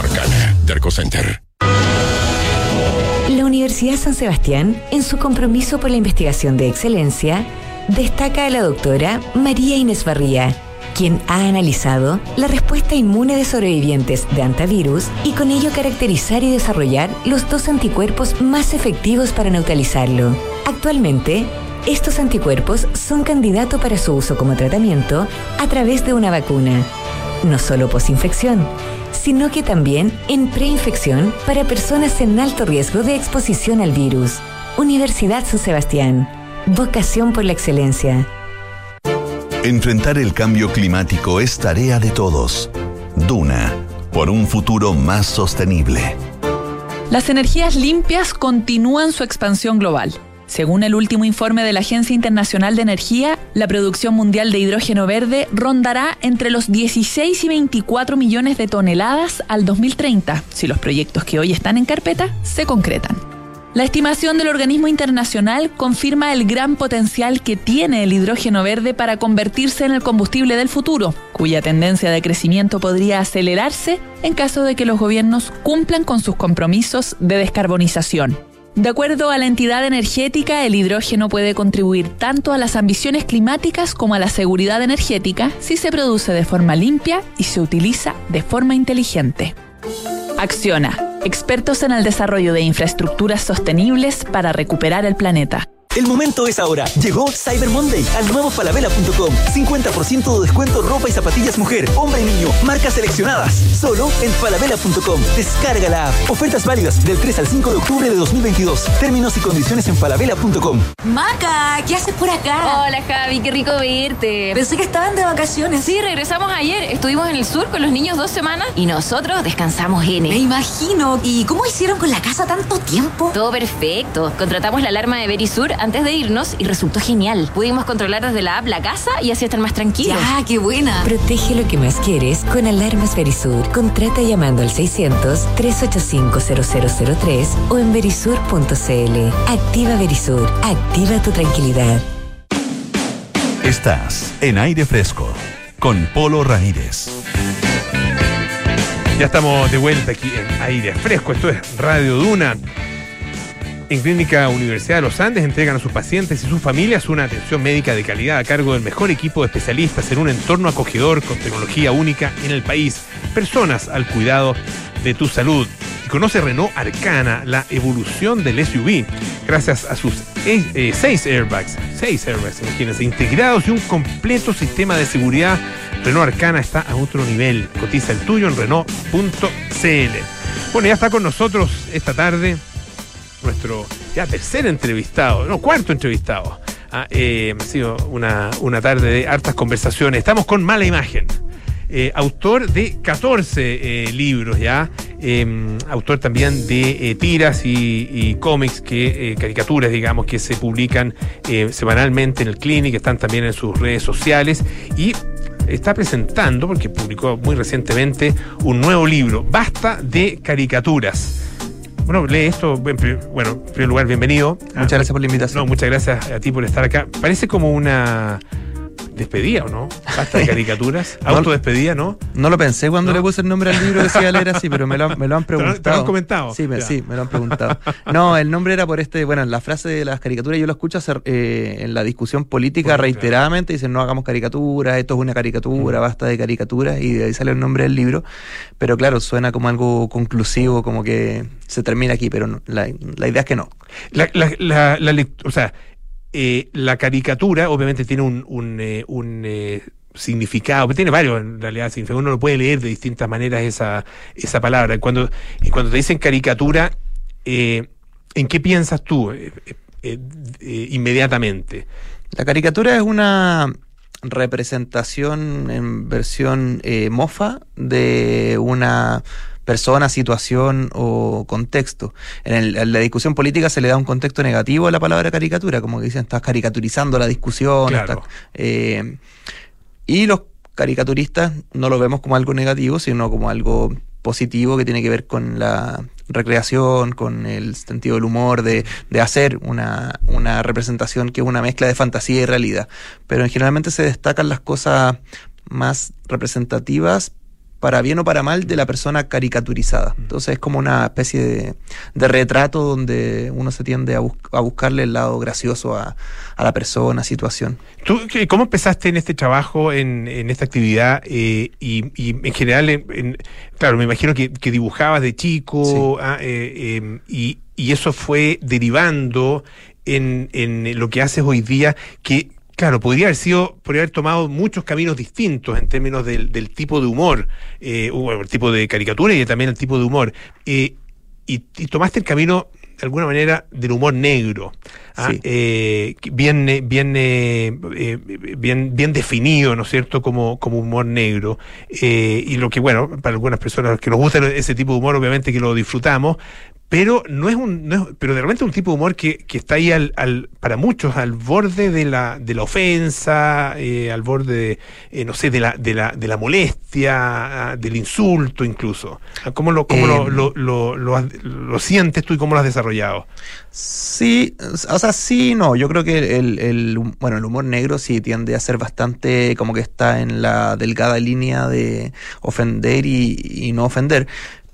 Arcana. Derco Center. La Universidad San Sebastián, en su compromiso por la investigación de excelencia, destaca a la doctora María Inés Barría, quien ha analizado la respuesta inmune de sobrevivientes de antivirus y con ello caracterizar y desarrollar los dos anticuerpos más efectivos para neutralizarlo. Actualmente, estos anticuerpos son candidato para su uso como tratamiento a través de una vacuna, no solo posinfección, sino que también en preinfección para personas en alto riesgo de exposición al virus. Universidad San Sebastián. Vocación por la excelencia. Enfrentar el cambio climático es tarea de todos. Duna, por un futuro más sostenible. Las energías limpias continúan su expansión global. Según el último informe de la Agencia Internacional de Energía, la producción mundial de hidrógeno verde rondará entre los 16 y 24 millones de toneladas al 2030, si los proyectos que hoy están en carpeta se concretan. La estimación del organismo internacional confirma el gran potencial que tiene el hidrógeno verde para convertirse en el combustible del futuro, cuya tendencia de crecimiento podría acelerarse en caso de que los gobiernos cumplan con sus compromisos de descarbonización. De acuerdo a la entidad energética, el hidrógeno puede contribuir tanto a las ambiciones climáticas como a la seguridad energética si se produce de forma limpia y se utiliza de forma inteligente. Acciona, expertos en el desarrollo de infraestructuras sostenibles para recuperar el planeta. El momento es ahora. Llegó Cyber Monday al nuevo falabella.com. 50% de descuento ropa y zapatillas mujer, hombre y niño, marcas seleccionadas. Solo en falabella.com. Descarga la app. Ofertas válidas del 3 al 5 de octubre de 2022. Términos y condiciones en falabella.com. Maca, ¿qué haces por acá? Hola Javi, qué rico verte. Pensé que estaban de vacaciones. Sí, regresamos ayer. Estuvimos en el sur con los niños dos semanas y nosotros descansamos N. Me imagino. ¿Y cómo hicieron con la casa tanto tiempo? Todo perfecto. Contratamos la alarma de Verisur antes de irnos y resultó genial. Pudimos controlar desde la app la casa y así estar más tranquilos. Ya, qué buena. Protege lo que más quieres con Alarmas Verisur. Contrata llamando al 600-385-0003 o en verisur.cl. Activa Verisur. Activa tu tranquilidad. Estás en aire fresco con Polo Ramírez. Ya estamos de vuelta aquí en aire fresco. Esto es Radio Duna. En Clínica Universidad de los Andes entregan a sus pacientes y sus familias una atención médica de calidad a cargo del mejor equipo de especialistas en un entorno acogedor con tecnología única en el país. Personas al cuidado de tu salud. Y conoce Renault Arcana, la evolución del SUV, gracias a sus eh, seis airbags, seis airbags, imagínense, integrados y un completo sistema de seguridad. Renault Arcana está a otro nivel. Cotiza el tuyo en Renault.cl. Bueno, ya está con nosotros esta tarde nuestro ya tercer entrevistado, no, cuarto entrevistado. Ah, eh, ha sido una, una tarde de hartas conversaciones. Estamos con Mala Imagen. Eh, autor de 14 eh, libros ya, eh, autor también de tiras y, y cómics, que, caricaturas, digamos, que se publican semanalmente en el Clinic, están también en sus redes sociales y está presentando, porque publicó muy recientemente, un nuevo libro, Basta de Caricaturas. Bueno, lee esto. Bueno, en primer lugar, bienvenido. Muchas gracias por la invitación. No, muchas gracias a ti por estar acá. Parece como una despedida, ¿o no? Basta de caricaturas. No. Autodespedida, ¿no? No lo pensé cuando le puse el nombre al libro, decía leer así, pero me lo, han- me lo han Te lo- te lo preguntado. han comentado. Sí me, Ya. sí, me lo han preguntado. No, el nombre era por este, bueno, la frase de las caricaturas yo lo escucho hacer, eh, en la discusión política reiteradamente, dicen no hagamos caricaturas, esto es una caricatura, Mm. basta de caricaturas, y de ahí sale el nombre del libro. Pero claro, suena como algo conclusivo, como que se termina aquí, pero no, la, la idea es que no. La, la, la, o sea, eh, la caricatura obviamente tiene un, un, eh, un, eh, significado, pero tiene varios en realidad. Uno lo puede leer de distintas maneras esa, esa palabra. Cuando, cuando te dicen caricatura, ¿en qué piensas tú inmediatamente? La caricatura es una representación en versión mofa de una persona, situación o contexto. En, el- en la discusión política se le da un contexto negativo a la palabra caricatura, como que dicen, estás caricaturizando la discusión. Claro. estás- eh, y los caricaturistas no lo vemos como algo negativo, sino como algo positivo que tiene que ver con la recreación, con el sentido del humor, de, de hacer una, una representación que es una mezcla de fantasía y realidad. Pero generalmente se destacan las cosas más representativas para bien o para mal de la persona caricaturizada. Entonces es como una especie de, de retrato donde uno se tiende a, bus- a buscarle el lado gracioso a, a la persona, situación. ¿Tú cómo empezaste en este trabajo, en, en esta actividad? eh, y, y en general, en- en- claro, me imagino que, que dibujabas de chico ah, eh, eh, y, y eso fue derivando en, en lo que haces hoy día, que claro, podría haber sido, podría haber tomado muchos caminos distintos en términos del, del tipo de humor, eh, o el tipo de caricatura y también el tipo de humor. Eh, y, y tomaste el camino de alguna manera del humor negro, ¿ah? Sí. Eh, bien, eh, bien, eh, eh, bien, bien definido, ¿no es cierto?, como, como humor negro. Eh, y lo que, bueno, para algunas personas que nos gusta ese tipo de humor, obviamente que lo disfrutamos, pero no es un, no es- pero de repente un tipo de humor que, que está ahí al, al- para muchos al borde de la, de la ofensa, eh, al borde, de, eh, no sé, de la, de la, de la molestia, ah, del insulto incluso. ¿Cómo lo, cómo lo, Eh, lo, lo, lo has- lo sientes tú y cómo lo has desarrollado? Sí, o sea, sí, no. Yo creo que el, el, bueno, el humor negro sí tiende a ser bastante como que está en la delgada línea de ofender y, y no ofender.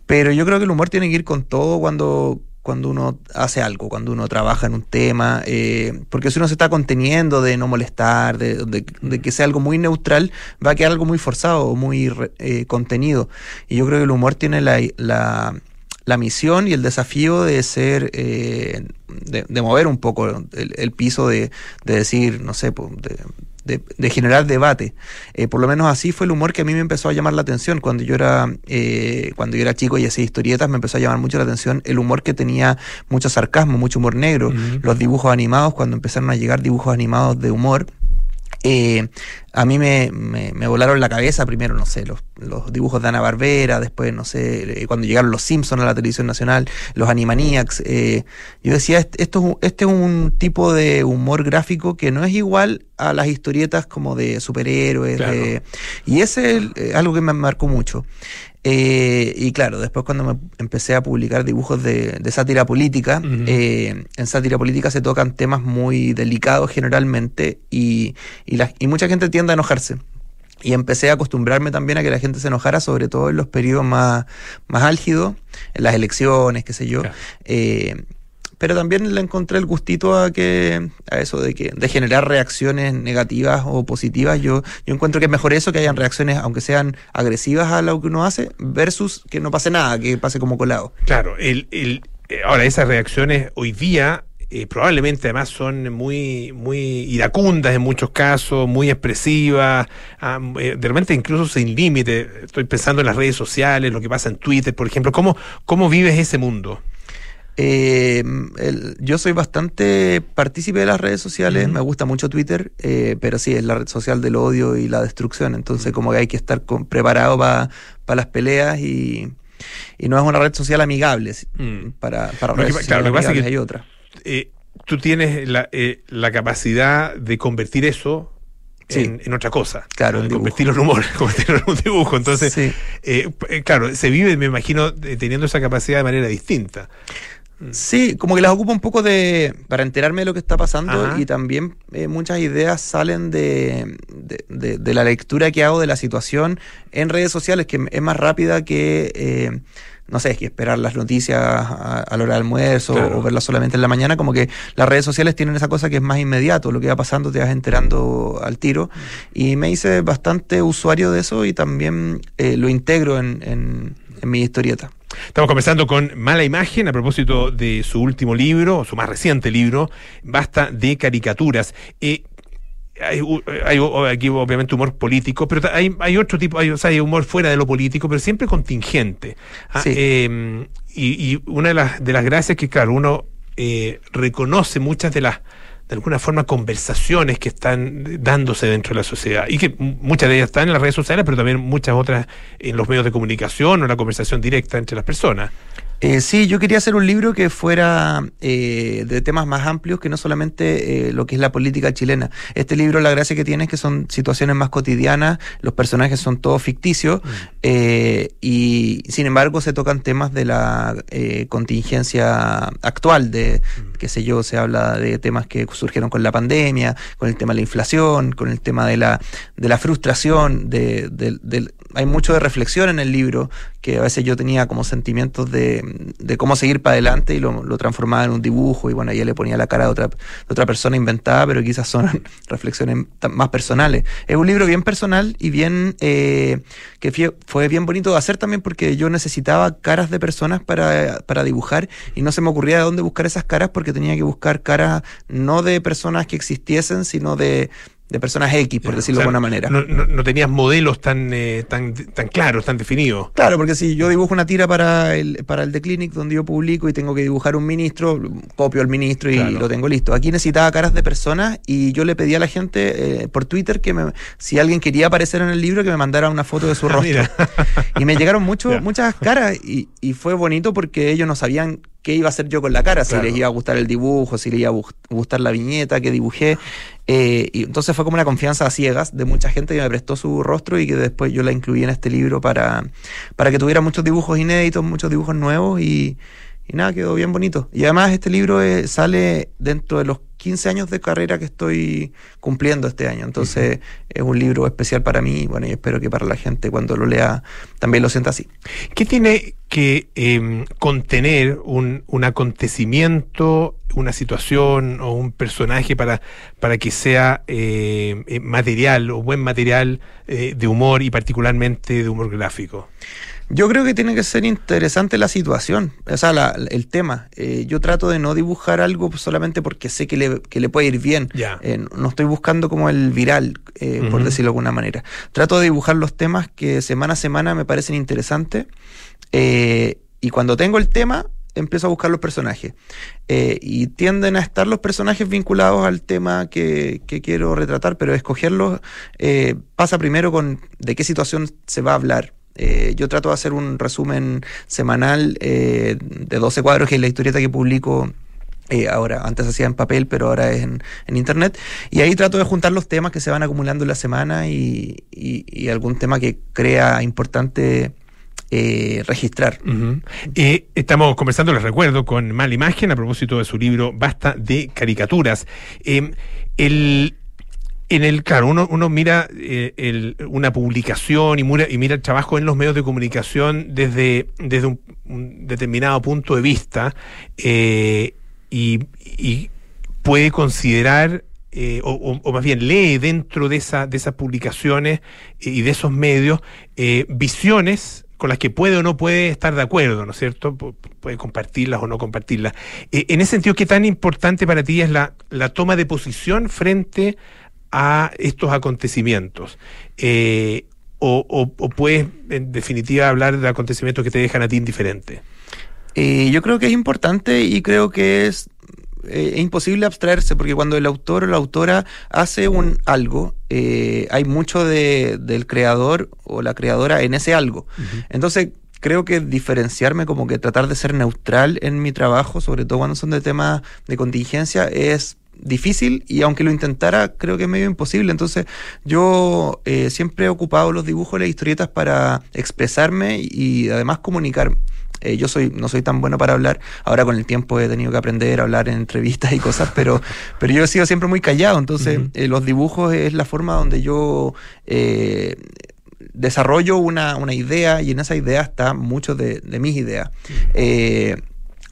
Pero yo creo que el humor tiene que ir con todo cuando, cuando uno hace algo, cuando uno trabaja en un tema. eh, porque si uno se está conteniendo de no molestar, de, de- que sea algo muy neutral, va a quedar algo muy forzado muy eh, contenido. Y yo creo que el humor tiene la, la, la misión y el desafío de ser, eh, de, de mover un poco el, el piso de, de decir, no sé, de, de- de generar debate. Eh, por lo menos así fue el humor que a mí me empezó a llamar la atención. Cuando yo era eh, cuando yo era chico y hacía historietas me empezó a llamar mucho la atención el humor que tenía mucho sarcasmo, mucho humor negro, los dibujos animados cuando empezaron a llegar dibujos animados de humor eh, a mí me, me, me volaron la cabeza primero, no sé, los, los dibujos de Ana Barbera, después, no sé, eh, cuando llegaron los Simpsons a la televisión nacional, los Animaniacs. eh, yo decía, "Est- esto este es un tipo de humor gráfico que no es igual a las historietas como de superhéroes. Claro. de- y ese es eh, algo que me marcó mucho. Eh, y claro, después cuando me empecé a publicar dibujos de, de sátira política, eh, en sátira política se tocan temas muy delicados generalmente y, y, la- y mucha gente tiende a enojarse. Y empecé a acostumbrarme también a que la gente se enojara, sobre todo en los periodos más, más álgidos, en las elecciones, qué sé yo. Eh, pero también le encontré el gustito a que a eso de que de generar reacciones negativas o positivas yo yo encuentro que es mejor eso que hayan reacciones aunque sean agresivas a lo que uno hace versus que no pase nada que pase como colado Claro, el, el, eh, ahora esas reacciones hoy día eh, probablemente además son muy, muy iracundas en muchos casos, muy expresivas, ah, eh, de repente incluso sin límite. Estoy pensando en las redes sociales, lo que pasa en Twitter, por ejemplo. ¿Cómo, cómo vives ese mundo? Eh, el- yo soy bastante partícipe de las redes sociales, me gusta mucho Twitter, eh, pero sí, es la red social del odio y la destrucción, entonces como que hay que estar con- preparado para las peleas y, y no es una red social amigable sí, para, para que redes pa- sociales claro, lo que pasa es amigables que- hay otra. Eh, tú tienes la, eh, la capacidad de convertir eso Sí. en, en otra cosa. Claro, en convertirlo en humor, convertirlo en un dibujo. Entonces, eh, eh, claro, se vive, me imagino, teniendo esa capacidad de manera distinta. Sí, como que las ocupo un poco de para enterarme de lo que está pasando Ajá. y también eh, muchas ideas salen de, de, de- de la lectura que hago de la situación en redes sociales, que es más rápida que, eh, no sé, es que esperar las noticias a, a la hora del almuerzo Claro. o verlas solamente en la mañana, como que las redes sociales tienen esa cosa que es más inmediato, lo que va pasando te vas enterando al tiro y me hice bastante usuario de eso y también eh, lo integro en, en, en mi historieta. Estamos conversando con Mala Imagen a propósito de su último libro, su más reciente libro, Basta de caricaturas. Eh, hay, hay aquí obviamente humor político, pero hay, hay otro tipo, hay, o sea, hay humor fuera de lo político, pero siempre contingente. Ah, Sí. eh, y, y una de las, de las gracias es que, claro, uno eh, reconoce muchas de las de alguna forma conversaciones que están dándose dentro de la sociedad y que muchas de ellas están en las redes sociales, pero también muchas otras en los medios de comunicación o en la conversación directa entre las personas. Eh, sí, yo quería hacer un libro que fuera eh, de temas más amplios que no solamente eh, lo que es la política chilena. Este libro, la gracia que tiene es que son situaciones más cotidianas, los personajes son todos ficticios eh, y sin embargo se tocan temas de la eh, contingencia actual, de qué sé yo, se habla de temas que surgieron con la pandemia, con el tema de la inflación, con el tema de la, de la frustración, de, hay mucho de reflexión en el libro que a veces yo tenía como sentimientos de, de cómo seguir para adelante y lo, lo transformaba en un dibujo y bueno, ya le ponía la cara de otra, de otra persona inventada, pero quizás son reflexiones más personales. Es un libro bien personal y bien eh, que fie- fue bien bonito de hacer también porque yo necesitaba caras de personas para, para dibujar y no se me ocurría de dónde buscar esas caras porque tenía que buscar caras no de personas que existiesen, sino de, de personas X, por decirlo O sea, de alguna manera. No, no- no tenías modelos tan, eh, tan, tan claros, tan definidos. Claro, porque si yo dibujo una tira para el, para el The Clinic donde yo publico y tengo que dibujar un ministro, copio al ministro y Claro. lo tengo listo. Aquí necesitaba caras de personas y yo le pedí a la gente eh, por Twitter que me, si alguien quería aparecer en el libro que me mandara una foto de su rostro. Mira. y me llegaron mucho, muchas caras y, y fue bonito porque ellos no sabían qué iba a hacer yo con la cara, si les iba a gustar el dibujo, si les iba a gustar la viñeta que dibujé. Eh, y entonces fue como una confianza a ciegas de mucha gente que me prestó su rostro y que después yo la incluí en este libro para, para que tuviera muchos dibujos inéditos, muchos dibujos nuevos y, y nada, quedó bien bonito. Y además este libro eh, sale dentro de los 15 años de carrera que estoy cumpliendo este año. Entonces es un libro especial para mí bueno, y espero que para la gente cuando lo lea también lo sienta así. ¿Qué tiene que eh, contener un, un acontecimiento, una situación o un personaje para, para que sea eh, eh, material o buen material eh, de humor y particularmente de humor gráfico? Yo creo que tiene que ser interesante la situación, o sea, la- el tema. Eh, yo trato de no dibujar algo solamente porque sé que le, que le puede ir bien. Eh, no estoy buscando como el viral, eh, por decirlo de alguna manera. Trato de dibujar los temas que semana a semana me parecen interesantes. eh, y cuando tengo el tema, empiezo a buscar los personajes. Eh, y tienden a estar los personajes vinculados al tema que, que quiero retratar, pero escogerlos eh, pasa primero con de qué situación se va a hablar. Eh, yo trato de hacer un resumen semanal eh, de 12 cuadros, que es la historieta que publico eh, ahora, antes hacía en papel, pero ahora es en, en internet. Y ahí trato de juntar los temas que se van acumulando en la semana y, algún tema que crea importante registrar. Estamos conversando, les recuerdo, con Mala Imagen a propósito de su libro Basta de caricaturas. Eh, el, en el, claro, uno, uno mira eh, una publicación y mira, y mira el trabajo en los medios de comunicación desde, desde un, determinado punto de vista eh, y, puede considerar eh, o, más bien lee dentro de, esa, de esas publicaciones y de esos medios visiones con las que puede o no puede estar de acuerdo, ¿no es cierto? Pu- Puede compartirlas o no compartirlas. En ese sentido, ¿qué tan importante para ti es la, la toma de posición frente a estos acontecimientos? Eh, o, o- o puedes, en definitiva, hablar de acontecimientos que te dejan a ti indiferente? Eh, yo creo que es importante y creo que es, eh, es imposible abstraerse porque cuando el autor o la autora hace un algo, hay mucho de, del creador o la creadora en ese algo. Entonces, creo que diferenciarme, como que tratar de ser neutral en mi trabajo, sobre todo cuando son de temas de contingencia, es difícil y aunque lo intentara, creo que es medio imposible. Entonces, yo eh, siempre he ocupado los dibujos y las historietas para expresarme y además comunicar. Eh, yo soy no soy tan bueno para hablar. Ahora con el tiempo he tenido que aprender a hablar en entrevistas y cosas, pero, pero yo he sido siempre muy callado. Entonces, eh, los dibujos es la forma donde yo eh, desarrollo una, una idea y en esa idea está mucho de, de mis ideas. Eh,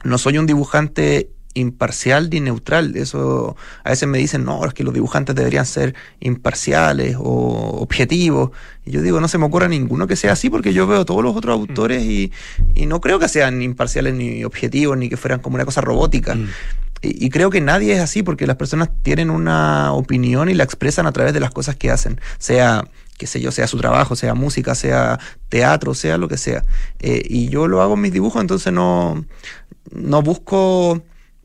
no soy un dibujante imparcial ni neutral. Eso a veces me dicen, no, es que los dibujantes deberían ser imparciales o objetivos. Y yo digo, no se me ocurre ninguno que sea así porque yo veo todos los otros autores y, y no creo que sean imparciales ni objetivos ni que fueran como una cosa robótica. Y, y creo que nadie es así porque las personas tienen una opinión y la expresan a través de las cosas que hacen, sea qué sé yo, sea su trabajo, sea música, sea teatro, sea lo que sea. Eh, y yo lo hago en mis dibujos, entonces no, no busco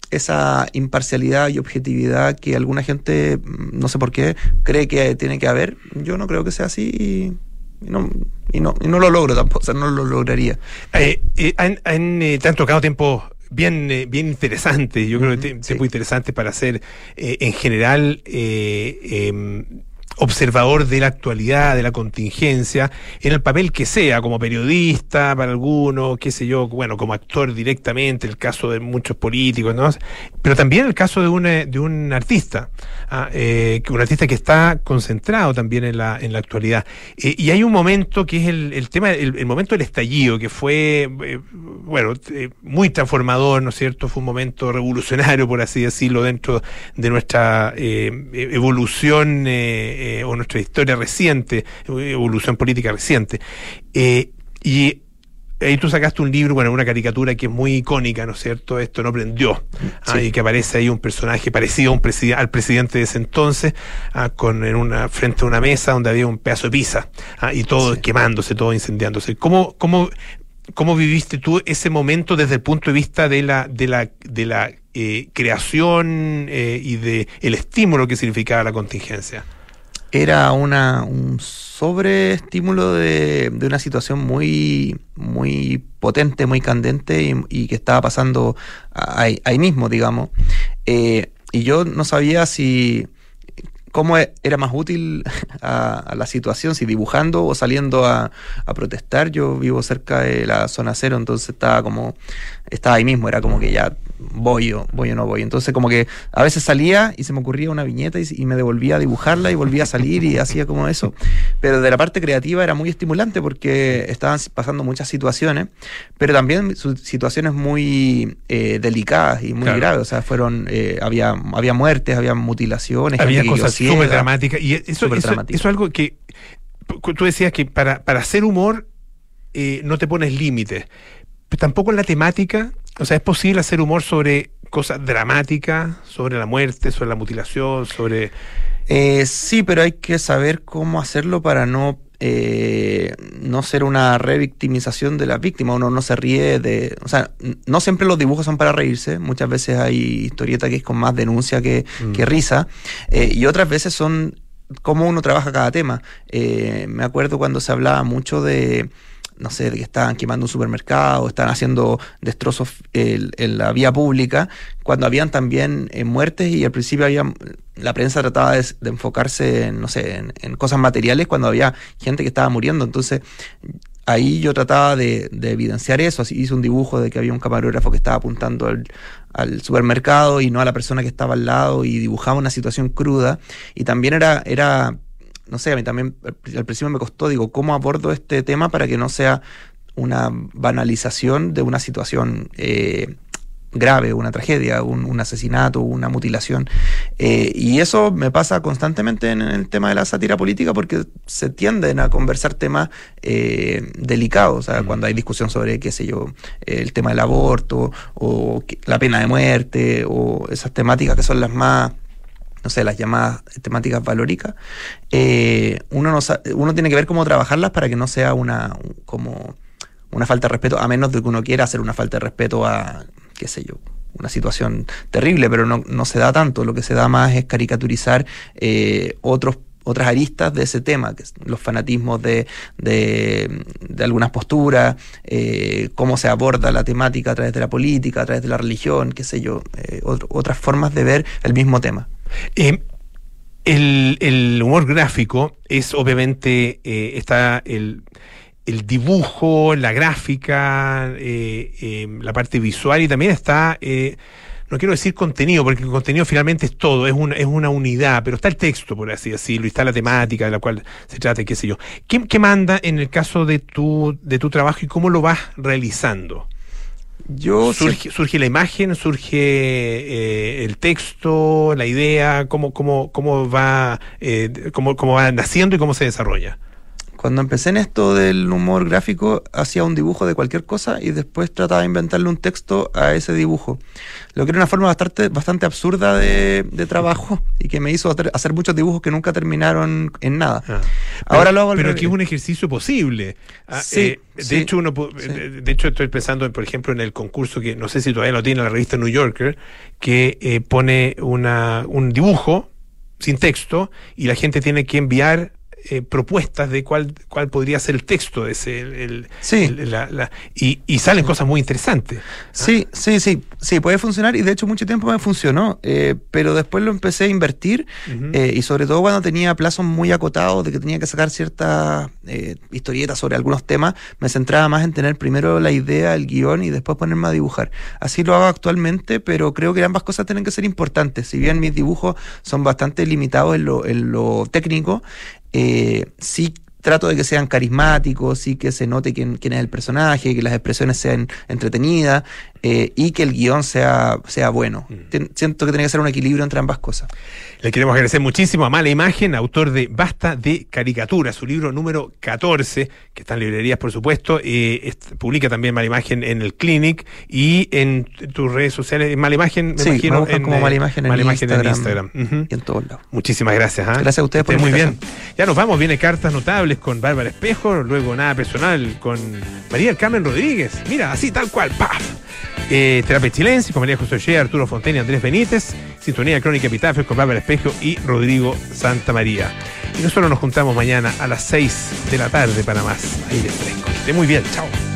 esa imparcialidad y objetividad que alguna gente, mm, no sé por qué, cree que tiene que haber. Yo no creo que sea así y, y no, y, no, y no lo logro tampoco, o sea, no lo lograría. Eh, eh, han, han, te han tocado tiempos bien, eh, bien interesantes, yo creo que te- tiempos interesantes para eh, en general eh, em, observador de la actualidad, de la contingencia, en el papel que sea, como periodista para algunos, qué sé yo, bueno, como actor directamente, el caso de muchos políticos, ¿no? Pero también el caso de un, eh, de un artista, ah, eh, un artista que está concentrado también en la, en la actualidad. Eh, y hay un momento que es el, el tema, el, momento del estallido, que fue, bueno, muy transformador, ¿no es cierto? Fue un momento revolucionario, por así decirlo, dentro de nuestra eh, evolución eh, o nuestra historia reciente, evolución política reciente. Eh, y ahí tú sacaste un libro, bueno, una caricatura que es muy icónica, ¿no es cierto? Esto no prendió. Ah, y que aparece ahí un personaje parecido a un preside- al presidente de ese entonces, ah, con en una, frente a una mesa donde había un pedazo de pizza, ah, y todo quemándose, todo incendiándose. ¿Cómo, cómo, cómo viviste tú ese momento desde el punto de vista de la, de la, de la eh, creación eh, y de el estímulo que significaba la contingencia? Era una, un sobreestímulo de, de una situación muy, muy potente, muy candente y, y que estaba pasando ahí, ahí mismo, digamos. Eh, y yo no sabía si cómo era más útil a, a la situación, si dibujando o saliendo a, a protestar. Yo vivo cerca de la zona cero, entonces estaba como, estaba ahí mismo, era como que ya voy o voy o no voy. Entonces como que a veces salía y se me ocurría una viñeta y, y me devolvía a dibujarla y volvía a salir y hacía como eso. Pero de la parte creativa era muy estimulante porque estaban pasando muchas situaciones, pero también situaciones muy eh, delicadas y muy Claro. graves. O sea, fueron, eh, había, había muertes, había mutilaciones, Había cosas súper dramáticas. Y eso, eso- es algo que tú decías que para, para hacer humor eh, no te pones límites. Pero tampoco en la temática. O sea, es posible hacer humor sobre cosas dramáticas, sobre la muerte, sobre la mutilación, sobre. Eh, sí, pero hay que saber cómo hacerlo para no, eh, no ser una revictimización de la víctima. Uno no se ríe de... O sea, no siempre los dibujos son para reírse. Muchas veces hay historieta que es con más denuncia que, Mm. que risa. Eh, y otras veces son cómo uno trabaja cada tema. Eh, me acuerdo cuando se hablaba mucho de no sé, de que estaban quemando un supermercado, estaban haciendo destrozos en, la vía pública, cuando habían también eh, muertes y al principio había, la prensa trataba de, enfocarse en, no sé, en, en cosas materiales cuando había gente que estaba muriendo. Entonces, ahí yo trataba de, de evidenciar eso, así hice un dibujo de que había un camarógrafo que estaba apuntando al, al supermercado y no a la persona que estaba al lado y dibujaba una situación cruda y también era, era no sé, a mí también al principio me costó, digo, ¿cómo abordo este tema para que no sea una banalización de una situación eh, grave, una tragedia, un, un asesinato, una mutilación? Eh, y eso me pasa constantemente en el tema de la sátira política porque se tienden a conversar temas eh, delicados, o sea, cuando hay discusión sobre, qué sé yo, el tema del aborto o la pena de muerte o esas temáticas que son las más no sé, las llamadas temáticas valóricas, eh, uno, no uno tiene que ver cómo trabajarlas para que no sea una un- como una falta de respeto, a menos de que uno quiera hacer una falta de respeto a, qué sé yo, una situación terrible, pero no, no se da tanto. Lo que se da más es caricaturizar eh, otros otras aristas de ese tema, que los fanatismos de, de, algunas posturas, eh, cómo se aborda la temática a través de la política, a través de la religión, qué sé yo, eh, ot- otras formas de ver el mismo tema. Eh, el, el humor gráfico es obviamente, eh, está el, el dibujo, la gráfica, eh, eh, la parte visual y también está, no quiero decir contenido, porque el contenido finalmente es todo, es una, es una unidad, pero está el texto, por así decirlo, y está la temática de la cual se trata, qué sé yo. ¿Qué, qué manda en el caso de tu, de tu trabajo y cómo lo vas realizando? Yo surge, surge la imagen, surge eh, el texto, la idea, cómo, cómo, cómo va, eh, cómo, cómo va naciendo y cómo se desarrolla. Cuando empecé en esto del humor gráfico, hacía un dibujo de cualquier cosa y después trataba de inventarle un texto a ese dibujo. Lo que era una forma bastante, bastante absurda de, de trabajo y que me hizo hacer, muchos dibujos que nunca terminaron en nada. Ahora pero, lo hago al Pero revés. que es un ejercicio posible. Ah, Sí, eh, de sí, hecho, uno, sí. de, de hecho, estoy pensando, en, por ejemplo, en el concurso que no sé si todavía lo tiene la revista New Yorker, que eh, pone una, un dibujo sin texto y la gente tiene que enviar eh, propuestas de cuál, cuál podría ser el texto de ese. el- el- el- la- la- y, y salen cosas muy interesantes. Sí, sí, sí, sí, puede funcionar y de hecho mucho tiempo me funcionó, eh, pero después lo empecé a invertir eh, y sobre todo cuando tenía plazos muy acotados de que tenía que sacar ciertas eh, historietas sobre algunos temas, me centraba más en tener primero la idea, el guion y después ponerme a dibujar. Así lo hago actualmente, pero creo que ambas cosas tienen que ser importantes. Si bien mis dibujos son bastante limitados en lo, en lo técnico, eh, sí trato de que sean carismáticos, sí que se note quién, quién es el personaje, que las expresiones sean entretenidas eh, y que el guion sea, sea bueno. Tien- Siento que tiene que ser un equilibrio entre ambas cosas. Le queremos agradecer muchísimo a Mala Imagen, autor de Basta de Caricatura, su libro número 14, que está en librerías, por supuesto. eh, est- publica también Mala Imagen en el Clinic y en tus redes sociales. Mala Imagen, me Sí, me imagino. buscan como eh, Mala Imagen en Mala Imagen en Instagram. Instagram. Ujú. Y en todos lados. Muchísimas gracias. ¿ah? Gracias a ustedes por muy bien. Ya nos vamos, viene Cartas Notables con Bárbara Espejo, luego Nada Personal con María del Carmen Rodríguez. Mira, así tal cual, ¡paf! Eh, Terapia Chilense con María José Ollea, Arturo Fontaine y Andrés Benítez. Sintonía Crónica Epitafios con Bárbara Espejo y Rodrigo Santa María. Y nosotros nos juntamos mañana a las 6 de la tarde para más aire fresco. Que esté muy bien, chao.